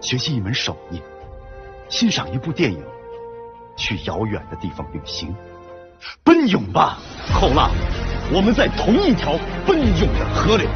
学习一门手艺，欣赏一部电影，去遥远的地方旅行，奔涌吧，后浪！我们在同一条奔涌的河流。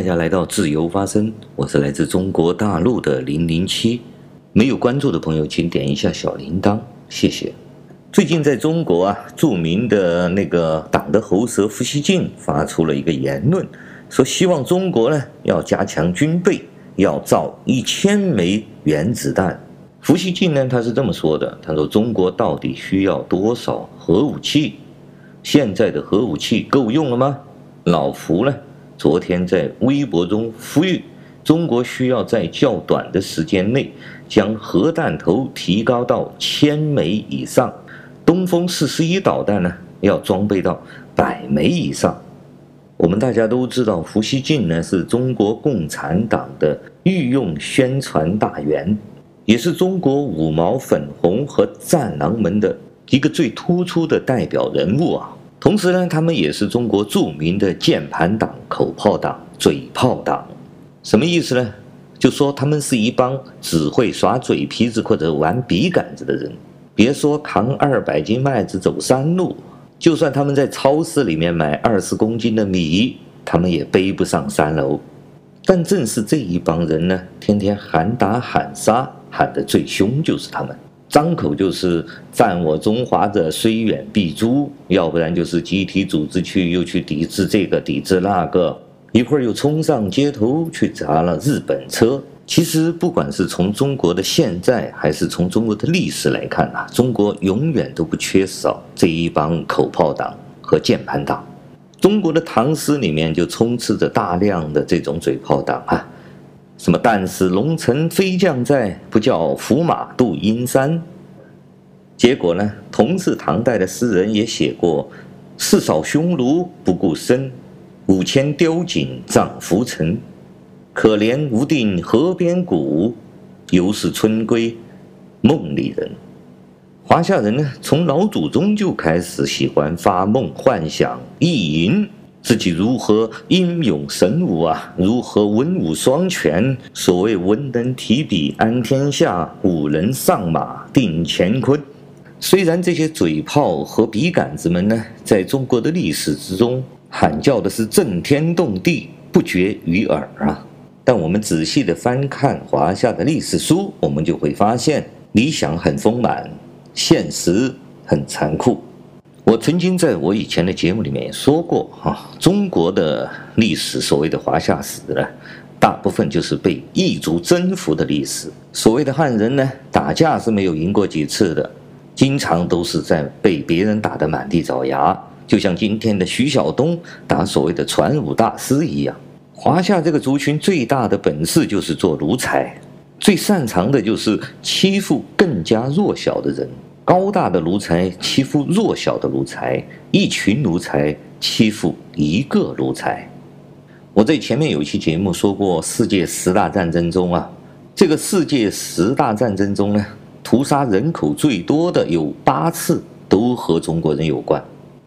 大家来到自由发声，我是来自中国大陆的零零七。没有关注的朋友，请点一下小铃铛，谢谢。最近在中国啊，著名的那个党的喉舌胡锡进发出了一个言论，说希望中国呢要加强军备，要造一千枚原子弹。胡锡进呢，他是这么说的：他说中国到底需要多少核武器？现在的核武器够用了吗？老胡呢？昨天在微博中呼吁，中国需要在较短的时间内将核弹头提高到千枚以上，东风四十一导弹呢要装备到百枚以上。我们大家都知道，胡锡进呢是中国共产党的御用宣传大员，也是中国五毛、粉红和战狼们的一个最突出的代表人物啊。同时呢，他们也是中国著名的键盘党、口炮党、嘴炮党。什么意思呢？就说他们是一帮只会耍嘴皮子或者玩笔杆子的人。别说扛二百斤麦子走山路，就算他们在超市里面买二十公斤的米，他们也背不上三楼。但正是这一帮人呢，天天喊打喊杀，喊得最凶就是他们。张口就是占我中华者，虽远必诛；要不然就是集体组织去，又去抵制这个，抵制那个。一会儿又冲上街头去砸了日本车。其实，不管是从中国的现在，还是从中国的历史来看啊，中国永远都不缺少这一帮口炮党和键盘党。中国的唐诗里面就充斥着大量的这种嘴炮党啊。什么？但使龙城飞将在，不教胡马度阴山。结果呢？同是唐代的诗人也写过：“四扫匈奴不顾身，五千雕锦葬浮尘。可怜无定河边骨，犹是春归梦里人。”华夏人呢，从老祖宗就开始喜欢发梦幻想意淫。自己如何英勇神武啊？如何文武双全？所谓文能提笔安天下，武能上马定乾坤。虽然这些嘴炮和笔杆子们呢，在中国的历史之中喊叫的是震天动地，不绝于耳啊，但我们仔细的翻看华夏的历史书，我们就会发现，理想很丰满，现实很残酷。我曾经在我以前的节目里面说过，哈，中国的历史，所谓的华夏史呢，大部分就是被异族征服的历史。所谓的汉人呢，打架是没有赢过几次的，经常都是在被别人打得满地找牙，就像今天的徐晓东打所谓的传武大师一样。华夏这个族群最大的本事就是做奴才，最擅长的就是欺负更加弱小的人。高大的奴才欺负弱小的奴才，一群奴才欺负一个奴才。我在前面有一期节目说过，世界十大战争中啊，这个世界十大战争中呢，屠杀人口最多的有八次都和中国人有关。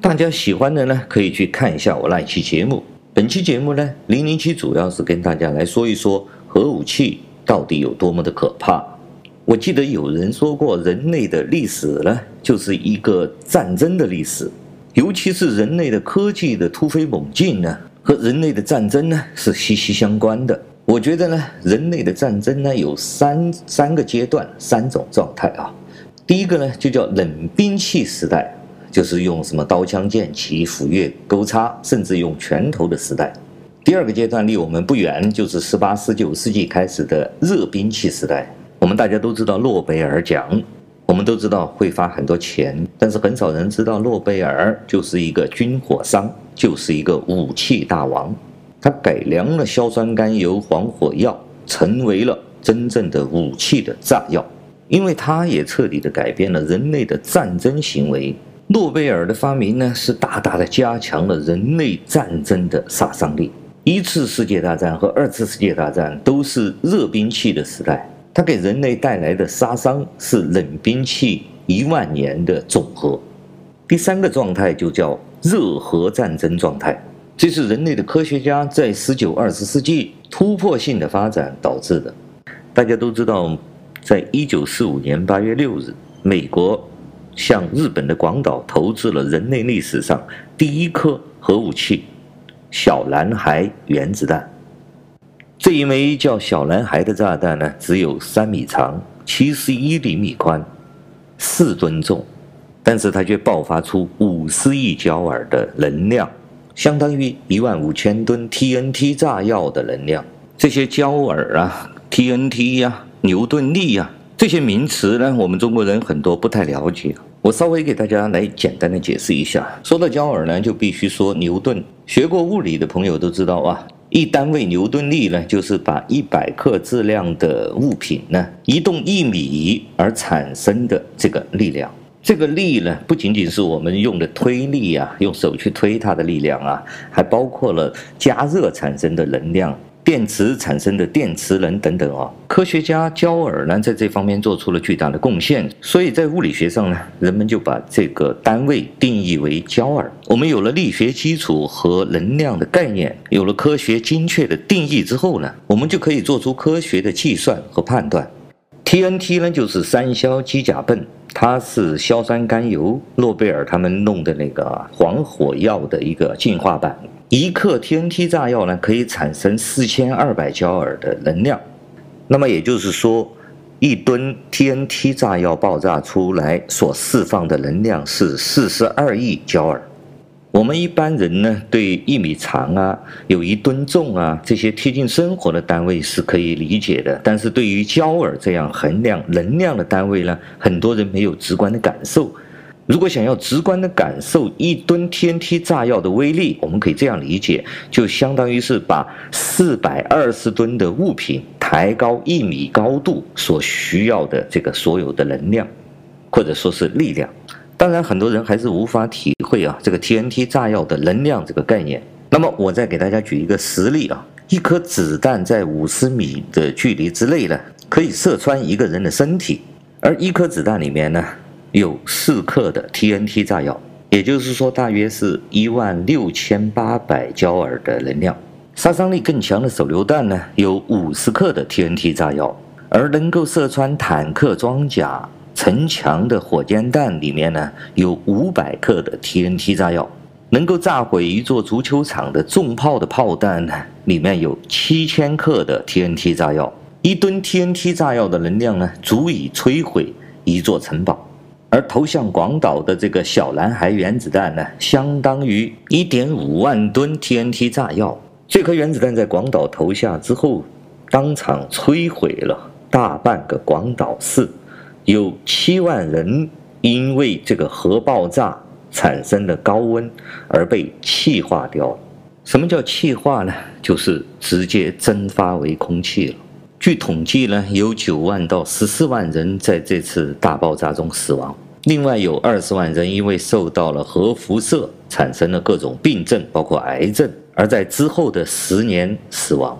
大家喜欢的呢，可以去看一下我那期节目。本期节目呢，零零七主要是跟大家来说一说核武器到底有多么的可怕。我记得有人说过，人类的历史呢，就是一个战争的历史，尤其是人类的科技的突飞猛进呢，和人类的战争呢是息息相关的。我觉得呢，人类的战争呢有三三个阶段，三种状态啊。第一个呢就叫冷兵器时代，就是用什么刀枪剑戟斧钺钩叉，甚至用拳头的时代。第二个阶段离我们不远，就是十八、十九世纪开始的热兵器时代。我们大家都知道诺贝尔奖，我们都知道会发很多钱，但是很少人知道诺贝尔就是一个军火商，就是一个武器大王。他改良了硝酸甘油、黄火药，成为了真正的武器的炸药。因为他也彻底的改变了人类的战争行为。诺贝尔的发明呢，是大大的加强了人类战争的杀伤力。一次世界大战和二次世界大战都是热兵器的时代，它给人类带来的杀伤是冷兵器一万年的总和。第三个状态就叫热核战争状态，这是人类的科学家在十九、二十世纪突破性的发展导致的。大家都知道，在一九四五年八月六日，美国向日本的广岛投掷了人类历史上第一颗核武器。小男孩原子弹，这一枚叫小男孩的炸弹呢，只有三米长，七十一厘米宽，四吨重，但是它却爆发出五十亿焦耳的能量，相当于一万五千吨 TNT 炸药的能量。这些焦耳啊、TNT 呀、牛顿力呀、这些名词呢，我们中国人很多不太了解。我稍微给大家来简单的解释一下。说到焦耳呢，就必须说牛顿。学过物理的朋友都知道啊，一单位牛顿力呢，就是把一百克质量的物品呢移动一米而产生的这个力量。这个力呢，不仅仅是我们用的推力啊，用手去推它的力量啊，还包括了加热产生的能量。电池产生的电磁能等等啊，科学家焦耳呢，在这方面做出了巨大的贡献，所以在物理学上呢，人们就把这个单位定义为焦耳。我们有了力学基础和能量的概念，有了科学精确的定义之后呢，我们就可以做出科学的计算和判断。TNT 呢，就是三硝基甲苯，它是硝酸甘油，诺贝尔他们弄的那个黄火药的一个进化版。一克 TNT 炸药呢，可以产生四千二百焦耳的能量。那么也就是说，一吨 TNT 炸药爆炸出来所释放的能量是四十二亿焦耳。我们一般人呢，对一米长啊，有一吨重啊，这些贴近生活的单位是可以理解的。但是对于焦耳这样衡量能量的单位呢，很多人没有直观的感受。如果想要直观地感受一吨 TNT 炸药的威力，我们可以这样理解，就相当于是把四百二十吨的物品抬高一米高度所需要的这个所有的能量，或者说是力量。当然，很多人还是无法体会啊这个 TNT 炸药的能量这个概念。那么，我再给大家举一个实例啊，一颗子弹在五十米的距离之内呢，可以射穿一个人的身体，而一颗子弹里面呢，有四克的 TNT 炸药，也就是说，大约是一万六千八百焦耳的能量。杀伤力更强的手榴弹呢，有五十克的 TNT 炸药，而能够射穿坦克装甲、城墙的火箭弹里面呢，有五百克的 TNT 炸药。能够炸毁一座足球场的重炮的炮弹呢，里面有七千克的 TNT 炸药。一吨 TNT 炸药的能量呢，足以摧毁一座城堡。而投向广岛的这个小男孩原子弹呢，相当于一点五万吨 TNT 炸药。这颗原子弹在广岛投下之后，当场摧毁了大半个广岛市，有七万人因为这个核爆炸产生的高温而被气化掉。什么叫气化呢？就是直接蒸发为空气了。据统计呢，有九万到十四万人在这次大爆炸中死亡。另外有二十万人因为受到了核辐射，产生了各种病症，包括癌症，而在之后的十年死亡。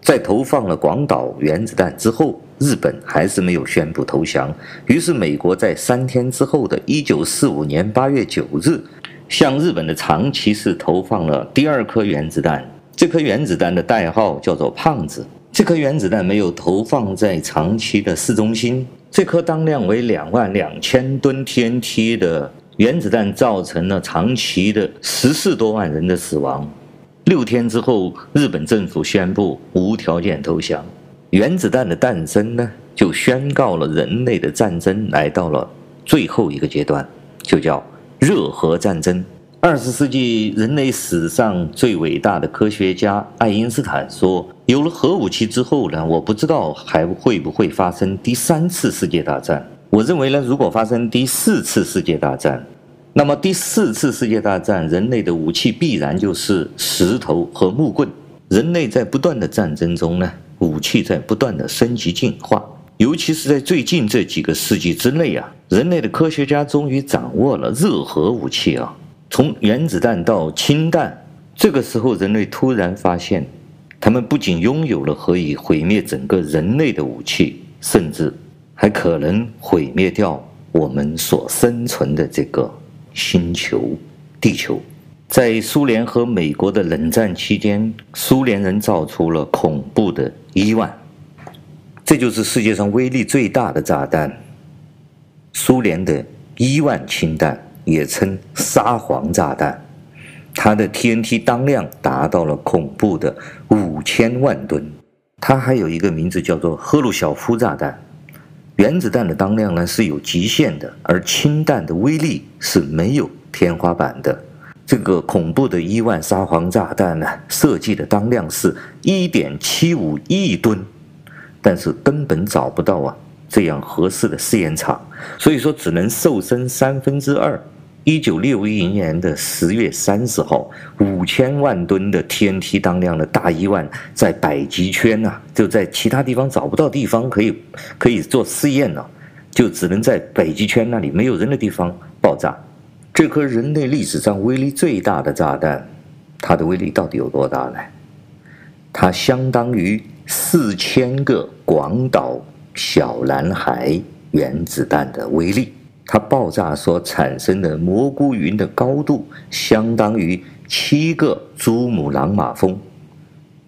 在投放了广岛原子弹之后，日本还是没有宣布投降。于是美国在三天之后的一九四五年八月九日，向日本的长崎市投放了第二颗原子弹。这颗原子弹的代号叫做“胖子”。这颗原子弹没有投放在长崎的市中心。这颗当量为两万两千吨 TNT 的原子弹造成了长崎的十四多万人的死亡。六天之后，日本政府宣布无条件投降。原子弹的诞生呢，就宣告了人类的战争来到了最后一个阶段，就叫热核战争。二十世纪人类史上最伟大的科学家爱因斯坦说：“有了核武器之后呢，我不知道还会不会发生第三次世界大战。我认为呢，如果发生第四次世界大战，那么第四次世界大战人类的武器必然就是石头和木棍。人类在不断的战争中呢，武器在不断的升级进化。尤其是在最近这几个世纪之内啊，人类的科学家终于掌握了热核武器啊，从原子弹到氢弹。这个时候，人类突然发现，他们不仅拥有了可以毁灭整个人类的武器，甚至还可能毁灭掉我们所生存的这个星球——地球。在苏联和美国的冷战期间，苏联人造出了恐怖的伊万，这就是世界上威力最大的炸弹。苏联的伊万氢弹也称沙皇炸弹，它的 TNT 当量达到了恐怖的五千万吨。它还有一个名字叫做赫鲁晓夫炸弹。原子弹的当量呢是有极限的，而氢弹的威力是没有天花板的。这个恐怖的伊万沙皇炸弹呢，设计的当量是一点七五亿吨，但是根本找不到啊这样合适的试验场，所以说只能瘦身三分之二。一九六一年的十月三十号，五千万吨的 TNT 当量的大伊万在北极圈呐、啊，就在其他地方找不到地方可以可以做试验了，就只能在北极圈那里没有人的地方爆炸。这颗人类历史上威力最大的炸弹，它的威力到底有多大呢？它相当于四千个广岛小男孩原子弹的威力。它爆炸所产生的蘑菇云的高度，相当于七个珠穆朗玛峰。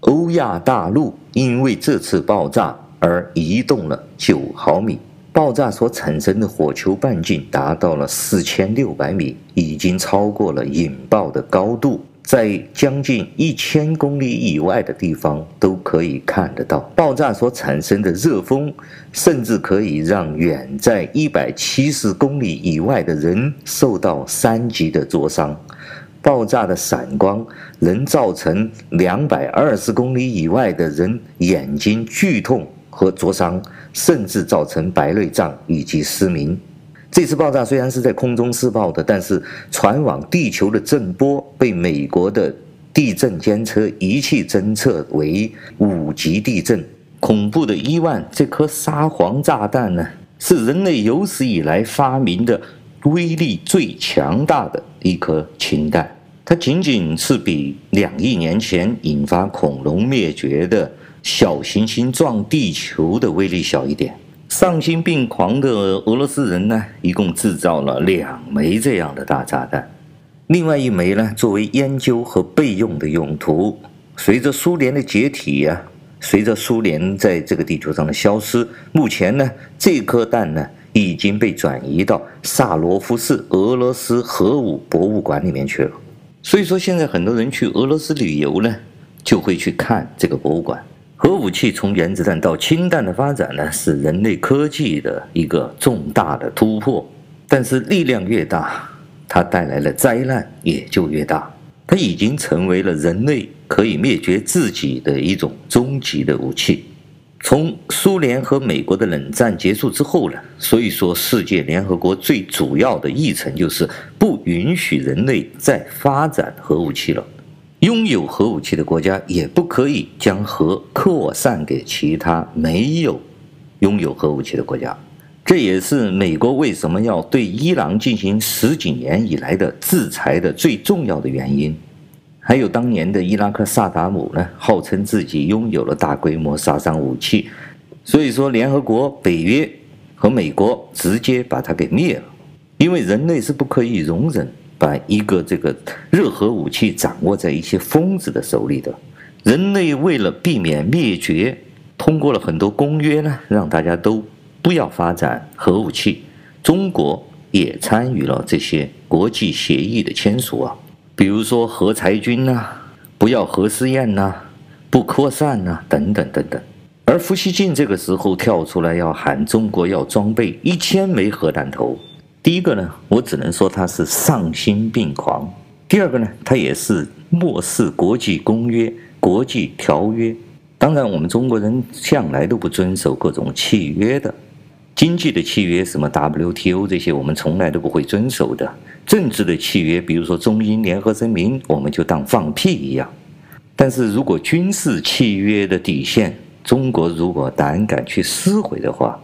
欧亚大陆因为这次爆炸而移动了九毫米。爆炸所产生的火球半径达到了四千六百米，已经超过了引爆的高度，在将近一千公里以外的地方都可以看得到。爆炸所产生的热风，甚至可以让远在一百七十公里以外的人受到三级的灼伤。爆炸的闪光能造成两百二十公里以外的人眼睛剧痛和灼伤。甚至造成白内障以及失明。这次爆炸虽然是在空中试爆的，但是传往地球的震波被美国的地震监测仪器侦测为五级地震。恐怖的伊万这颗沙皇炸弹呢，是人类有史以来发明的威力最强大的一颗氢弹。它仅仅是比两亿年前引发恐龙灭绝的。小行星撞地球的威力小一点。丧心病狂的俄罗斯人呢，一共制造了两枚这样的大炸弹，另外一枚呢，作为研究和备用的用途。随着苏联的解体呀、随着苏联在这个地球上的消失，目前呢，这颗弹呢已经被转移到萨罗夫市俄罗斯核武博物馆里面去了。所以说，现在很多人去俄罗斯旅游呢，就会去看这个博物馆。核武器从原子弹到氢弹的发展呢，是人类科技的一个重大的突破。但是力量越大，它带来的灾难也就越大。它已经成为了人类可以灭绝自己的一种终极的武器。从苏联和美国的冷战结束之后呢，所以说世界联合国最主要的议程就是不允许人类再发展核武器了。拥有核武器的国家也不可以将核扩散给其他没有拥有核武器的国家。这也是美国为什么要对伊朗进行十几年以来的制裁的最重要的原因。还有当年的伊拉克萨达姆呢，号称自己拥有了大规模杀伤武器，所以说联合国、北约和美国直接把它给灭了，因为人类是不可以容忍。把一个这个热核武器掌握在一些疯子的手里的，人类为了避免灭绝，通过了很多公约呢，让大家都不要发展核武器。中国也参与了这些国际协议的签署啊，比如说核裁军呐、不要核试验呐、不扩散呐、等等等等。而胡锡进这个时候跳出来要喊中国要装备一千枚核弹头。第一个呢，我只能说他是丧心病狂；第二个呢，他也是漠视国际公约、国际条约。当然，我们中国人向来都不遵守各种契约的，经济的契约，什么 WTO 这些，我们从来都不会遵守的。政治的契约，比如说中英联合声明，我们就当放屁一样。但是如果军事契约的底线中国如果胆敢去撕毁的话，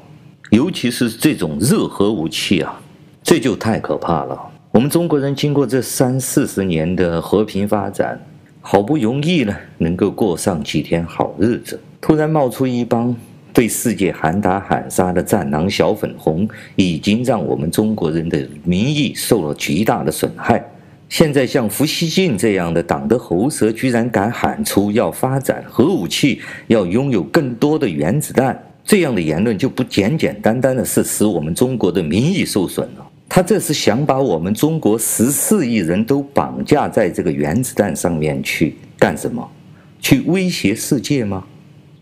尤其是这种热核武器啊，这就太可怕了。我们中国人经过这三四十年的和平发展，好不容易呢，能够过上几天好日子，突然冒出一帮对世界喊打喊杀的战狼小粉红，已经让我们中国人的民意受了极大的损害。现在像胡锡进这样的党的喉舌，居然敢喊出要发展核武器，要拥有更多的原子弹，这样的言论就不简简单单的是使我们中国的民意受损了。他这是想把我们中国十四亿人都绑架在这个原子弹上面去干什么？去威胁世界吗？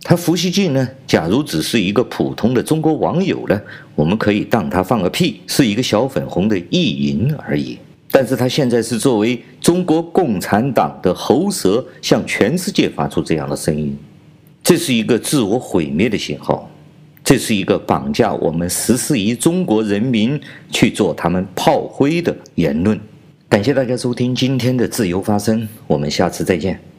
他胡锡进呢？假如只是一个普通的中国网友呢，我们可以当他放个屁，是一个小粉红的意淫而已。但是他现在是作为中国共产党的喉舌，向全世界发出这样的声音，这是一个自我毁灭的信号，这是一个绑架我们十四亿中国人民去做他们炮灰的言论。感谢大家收听今天的自由发声，我们下次再见。